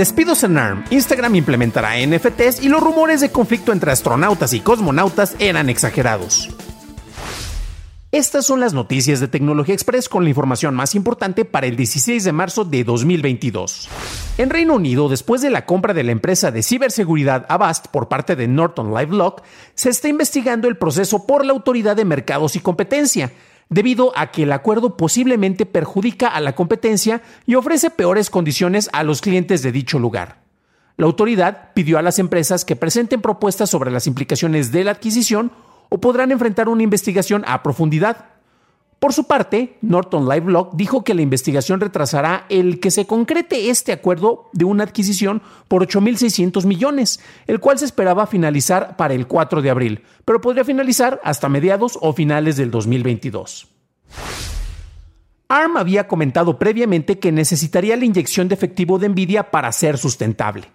Despidos en ARM. Instagram implementará NFTs y los rumores de conflicto entre astronautas y cosmonautas eran exagerados. Estas son las noticias de Tecnología Express con la información más importante para el 16 de marzo de 2022. En Reino Unido, después de la compra de la empresa de ciberseguridad Avast por parte de Norton LifeLock, se está investigando el proceso por la Autoridad de Mercados y Competencia, debido a que el acuerdo posiblemente perjudica a la competencia y ofrece peores condiciones a los clientes de dicho lugar. La autoridad pidió a las empresas que presenten propuestas sobre las implicaciones de la adquisición o podrán enfrentar una investigación a profundidad. Por su parte, Norton LifeLock dijo que la investigación retrasará el que se concrete este acuerdo de una adquisición por 8.600 millones, el cual se esperaba finalizar para el 4 de abril, pero podría finalizar hasta mediados o finales del 2022. ARM había comentado previamente que necesitaría la inyección de efectivo de Nvidia para ser sustentable.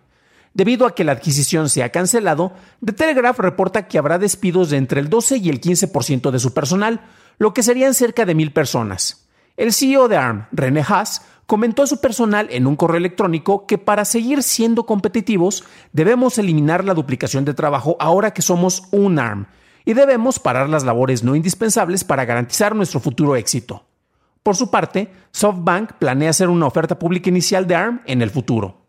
Debido a que la adquisición se ha cancelado, The Telegraph reporta que habrá despidos de entre el 12 y el 15% de su personal, lo que serían cerca de mil personas. El CEO de ARM, René Haas, comentó a su personal en un correo electrónico que para seguir siendo competitivos debemos eliminar la duplicación de trabajo ahora que somos un ARM y debemos parar las labores no indispensables para garantizar nuestro futuro éxito. Por su parte, SoftBank planea hacer una oferta pública inicial de ARM en el futuro.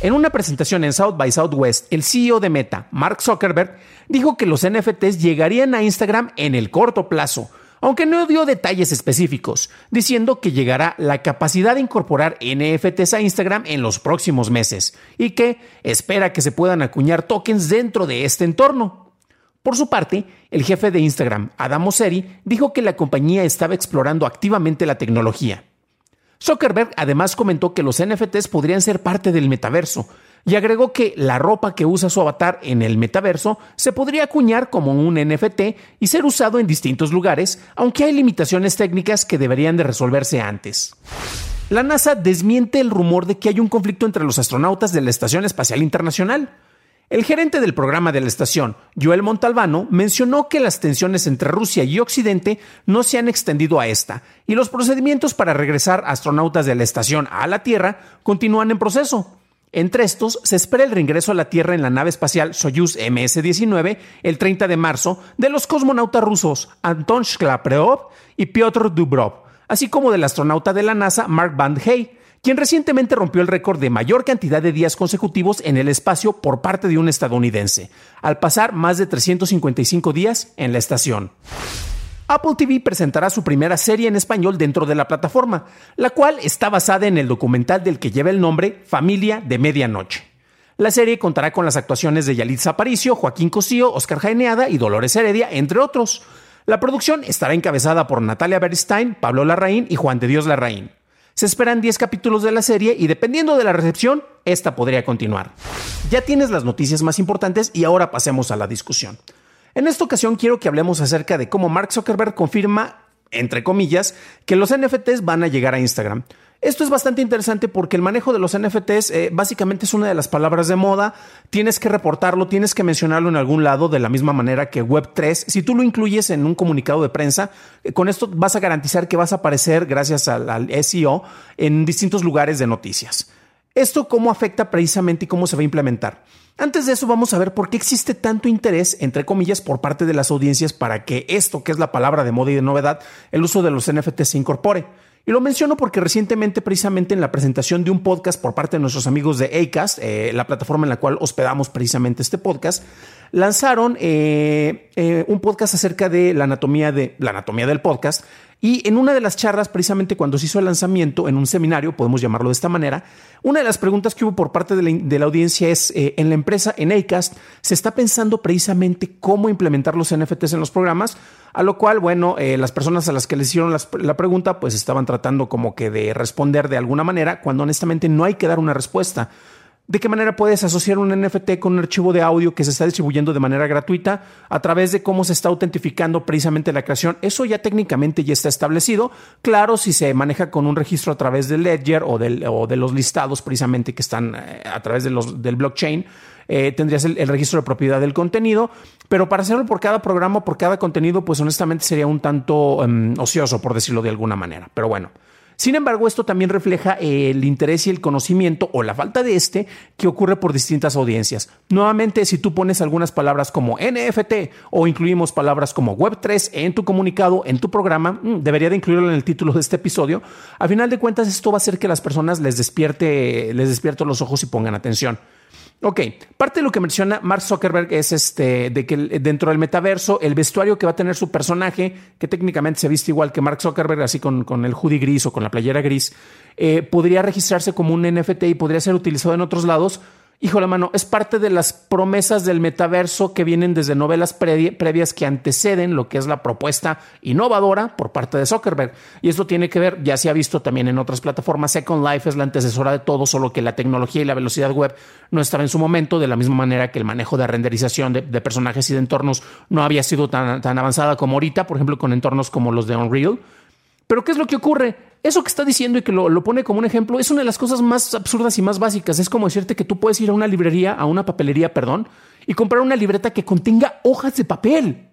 En una presentación en South by Southwest, el CEO de Meta, Mark Zuckerberg, dijo que los NFTs llegarían a Instagram en el corto plazo, aunque no dio detalles específicos, diciendo que llegará la capacidad de incorporar NFTs a Instagram en los próximos meses y que espera que se puedan acuñar tokens dentro de este entorno. Por su parte, el jefe de Instagram, Adam Mosseri, dijo que la compañía estaba explorando activamente la tecnología. Zuckerberg además comentó que los NFTs podrían ser parte del metaverso y agregó que la ropa que usa su avatar en el metaverso se podría acuñar como un NFT y ser usado en distintos lugares, aunque hay limitaciones técnicas que deberían de resolverse antes. La NASA desmiente el rumor de que hay un conflicto entre los astronautas de la Estación Espacial Internacional. El gerente del programa de la estación, Joel Montalbano, mencionó que las tensiones entre Rusia y Occidente no se han extendido a esta y los procedimientos para regresar astronautas de la estación a la Tierra continúan en proceso. Entre estos, se espera el reingreso a la Tierra en la nave espacial Soyuz MS-19 el 30 de marzo de los cosmonautas rusos Anton Shklapreov y Piotr Dubrov, así como del astronauta de la NASA Mark Van Hey, quien recientemente rompió el récord de mayor cantidad de días consecutivos en el espacio por parte de un estadounidense, al pasar más de 355 días en la estación. Apple TV presentará su primera serie en español dentro de la plataforma, la cual está basada en el documental del que lleva el nombre Familia de Medianoche. La serie contará con las actuaciones de Yalitza Aparicio, Joaquín Cosío, Oscar Jaineada y Dolores Heredia, entre otros. La producción estará encabezada por Natalia Bernstein, Pablo Larraín y Juan de Dios Larraín. Se esperan 10 capítulos de la serie y dependiendo de la recepción, esta podría continuar. Ya tienes las noticias más importantes y ahora pasemos a la discusión. En esta ocasión quiero que hablemos acerca de cómo Mark Zuckerberg confirma, entre comillas, que los NFTs van a llegar a Instagram. Esto es bastante interesante porque el manejo de los NFTs eh, básicamente es una de las palabras de moda. Tienes que reportarlo, tienes que mencionarlo en algún lado de la misma manera que Web3. Si tú lo incluyes en un comunicado de prensa, eh, con esto vas a garantizar que vas a aparecer gracias al, al SEO en distintos lugares de noticias. ¿Esto cómo afecta precisamente y cómo se va a implementar? Antes de eso vamos a ver por qué existe tanto interés, entre comillas, por parte de las audiencias para que esto, que es la palabra de moda y de novedad, el uso de los NFTs se incorpore. Y lo menciono porque recientemente, precisamente en la presentación de un podcast por parte de nuestros amigos de Acast, eh, la plataforma en la cual hospedamos precisamente este podcast, lanzaron eh, eh, un podcast acerca de la anatomía de la anatomía del podcast. Y en una de las charlas, precisamente cuando se hizo el lanzamiento, en un seminario, podemos llamarlo de esta manera, una de las preguntas que hubo por parte de la, audiencia es, en la empresa, en Acast, ¿se está pensando precisamente cómo implementar los NFTs en los programas? A lo cual, bueno, las personas a las que les hicieron la pregunta, pues estaban tratando como que de responder de alguna manera, cuando honestamente no hay que dar una respuesta. ¿De qué manera puedes asociar un NFT con un archivo de audio que se está distribuyendo de manera gratuita a través de cómo se está autentificando precisamente la creación? Eso ya técnicamente ya está establecido. Claro, si se maneja con un registro a través del Ledger o, de los listados precisamente que están eh, a través de los, del blockchain, eh, tendrías el, registro de propiedad del contenido, pero para hacerlo por cada programa, por cada contenido, pues honestamente sería un tanto em, ocioso, por decirlo de alguna manera. Pero bueno. Sin embargo, esto también refleja el interés y el conocimiento o la falta de este que ocurre por distintas audiencias. Nuevamente, si tú pones algunas palabras como NFT o incluimos palabras como Web3 en tu comunicado, en tu programa, mm, debería de incluirlo en el título de este episodio. A final de cuentas, esto va a hacer que las personas les despierte, les despierte los ojos y pongan atención. Ok, parte de lo que menciona Mark Zuckerberg es este, de que dentro del metaverso, el vestuario que va a tener su personaje, que técnicamente se viste igual que Mark Zuckerberg, así con, con el hoodie gris o con la playera gris, eh, podría registrarse como un NFT y podría ser utilizado en otros lados híjole, mano, es parte de las promesas del metaverso que vienen desde novelas previas que anteceden lo que es la propuesta innovadora por parte de Zuckerberg. Y esto tiene que ver, ya se ha visto también en otras plataformas, Second Life es la antecesora de todo, solo que la tecnología y la velocidad web no estaba en su momento, de la misma manera que el manejo de renderización de, personajes y de entornos no había sido tan, tan avanzada como ahorita, por ejemplo, con entornos como los de Unreal. Pero ¿qué es lo que ocurre? Eso que está diciendo y que lo, pone como un ejemplo es una de las cosas más absurdas y más básicas. Es como decirte que tú puedes ir a una librería, a una papelería, perdón, y comprar una libreta que contenga hojas de papel.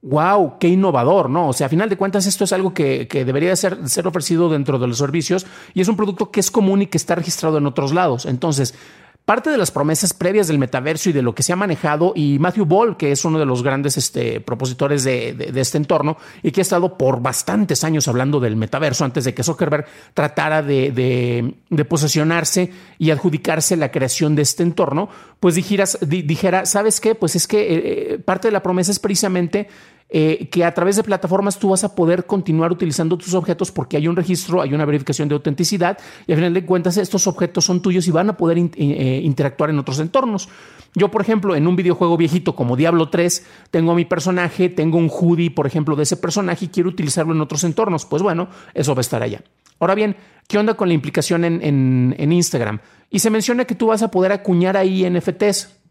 ¡Wow! ¡Qué innovador! ¿No? O sea, a final de cuentas, esto es algo que, que debería ser, ser ofrecido dentro de los servicios y es un producto que es común y que está registrado en otros lados. Entonces, parte de las promesas previas del metaverso y de lo que se ha manejado, y Matthew Ball, que es uno de los grandes este, propositores de, este entorno y que ha estado por bastantes años hablando del metaverso antes de que Zuckerberg tratara de, posesionarse y adjudicarse la creación de este entorno, pues dijera, ¿sabes qué? Pues es que eh, eh, parte de la promesa es precisamente eh, que a través de plataformas tú vas a poder continuar utilizando tus objetos porque hay un registro, hay una verificación de autenticidad y al final de cuentas estos objetos son tuyos y van a poder eh, interactuar en otros entornos. Yo, por ejemplo, en un videojuego viejito como Diablo 3, tengo a mi personaje, tengo un hoodie, por ejemplo, de ese personaje y quiero utilizarlo en otros entornos. Pues bueno, eso va a estar allá. Ahora bien, ¿qué onda con la implicación en, en Instagram? Y se menciona que tú vas a poder acuñar ahí NFTs.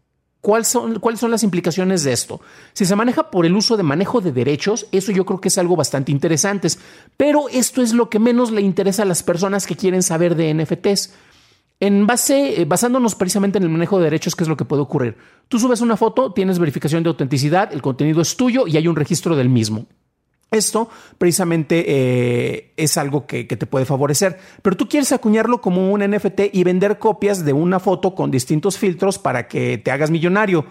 ¿Cuáles son, ¿Cuáles son las implicaciones de esto? Si se maneja por el uso de manejo de derechos, eso yo creo que es algo bastante interesante, pero esto es lo que menos le interesa a las personas que quieren saber de NFTs. En base, eh, basándonos precisamente en el manejo de derechos, ¿qué es lo que puede ocurrir? Tú subes una foto, tienes verificación de autenticidad, el contenido es tuyo y hay un registro del mismo. Esto precisamente eh, es algo que, te puede favorecer, pero tú quieres acuñarlo como un NFT y vender copias de una foto con distintos filtros para que te hagas millonario.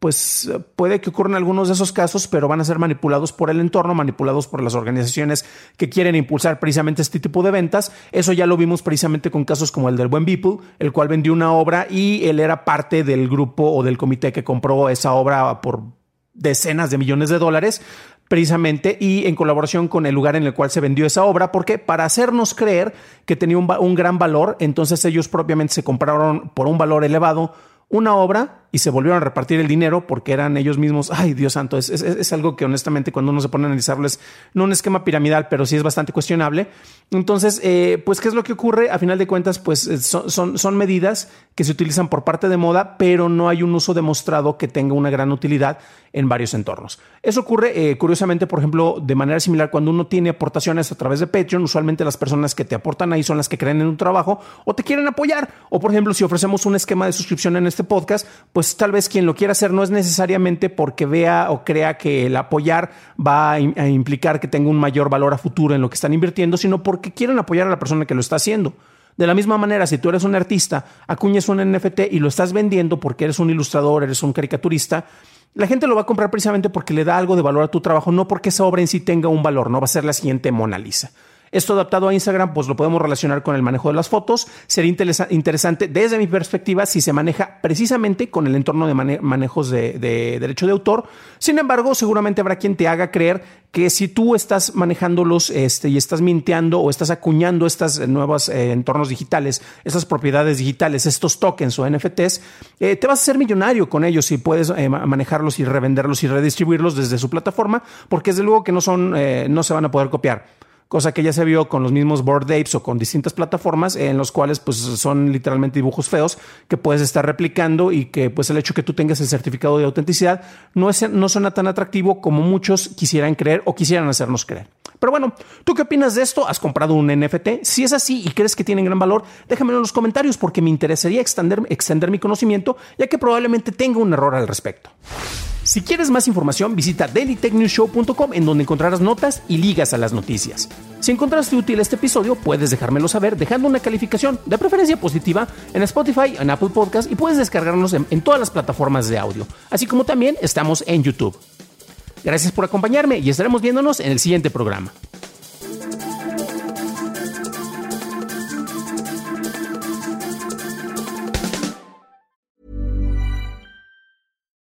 Pues puede que ocurran algunos de esos casos, pero van a ser manipulados por el entorno, manipulados por las organizaciones que quieren impulsar precisamente este tipo de ventas. Eso ya lo vimos precisamente con casos como el del Buen People, el cual vendió una obra y él era parte del grupo o del comité que compró esa obra por decenas de millones de dólares, precisamente y en colaboración con el lugar en el cual se vendió esa obra, porque para hacernos creer que tenía un, gran valor, entonces ellos propiamente se compraron por un valor elevado una obra y se volvieron a repartir el dinero porque eran ellos mismos, ay Dios santo, es, es, algo que honestamente cuando uno se pone a analizarlo es no un esquema piramidal, pero sí es bastante cuestionable. Entonces, eh, pues, ¿qué es lo que ocurre? A final de cuentas, pues eh, son, son, son, medidas que se utilizan por parte de moda, pero no hay un uso demostrado que tenga una gran utilidad en varios entornos. Eso ocurre, eh, curiosamente, por ejemplo, de manera similar cuando uno tiene aportaciones a través de Patreon, usualmente las personas que te aportan ahí son las que creen en un trabajo o te quieren apoyar. O, por ejemplo, si ofrecemos un esquema de suscripción en este podcast, pues tal vez quien lo quiera hacer no es necesariamente porque vea o crea que el apoyar va a, implicar que tenga un mayor valor a futuro en lo que están invirtiendo, sino porque que quieren apoyar a la persona que lo está haciendo. De la misma manera, si tú eres un artista, acuñes un NFT y lo estás vendiendo porque eres un ilustrador, eres un caricaturista, la gente lo va a comprar precisamente porque le da algo de valor a tu trabajo, no porque esa obra en sí tenga un valor, no va a ser la siguiente Mona Lisa. Esto adaptado a Instagram, pues lo podemos relacionar con el manejo de las fotos. Sería interesante desde mi perspectiva si se maneja precisamente con el entorno de manejos de, derecho de autor. Sin embargo, seguramente habrá quien te haga creer que si tú estás manejándolos este, y estás minteando o estás acuñando estas nuevos eh, entornos digitales, estas propiedades digitales, estos tokens o NFTs, eh, te vas a hacer millonario con ellos si puedes eh, manejarlos y revenderlos y redistribuirlos desde su plataforma, porque desde luego que no son, no se van a poder copiar cosa que ya se vio con los mismos board apes o con distintas plataformas en los cuales pues son literalmente dibujos feos que puedes estar replicando y que pues el hecho que tú tengas el certificado de autenticidad no, es, no suena tan atractivo como muchos quisieran creer o quisieran hacernos creer. Pero bueno, ¿tú qué opinas de esto? ¿Has comprado un NFT? Si es así y crees que tienen gran valor, déjamelo en los comentarios porque me interesaría extender, extender mi conocimiento ya que probablemente tenga un error al respecto. Si quieres más información, visita dailytechnewshow.com en donde encontrarás notas y ligas a las noticias. Si encontraste útil este episodio, puedes dejármelo saber dejando una calificación, de preferencia positiva, en Spotify, en Apple Podcast y puedes descargarnos en, en todas las plataformas de audio, así como también estamos en YouTube. Gracias por acompañarme y estaremos viéndonos en el siguiente programa.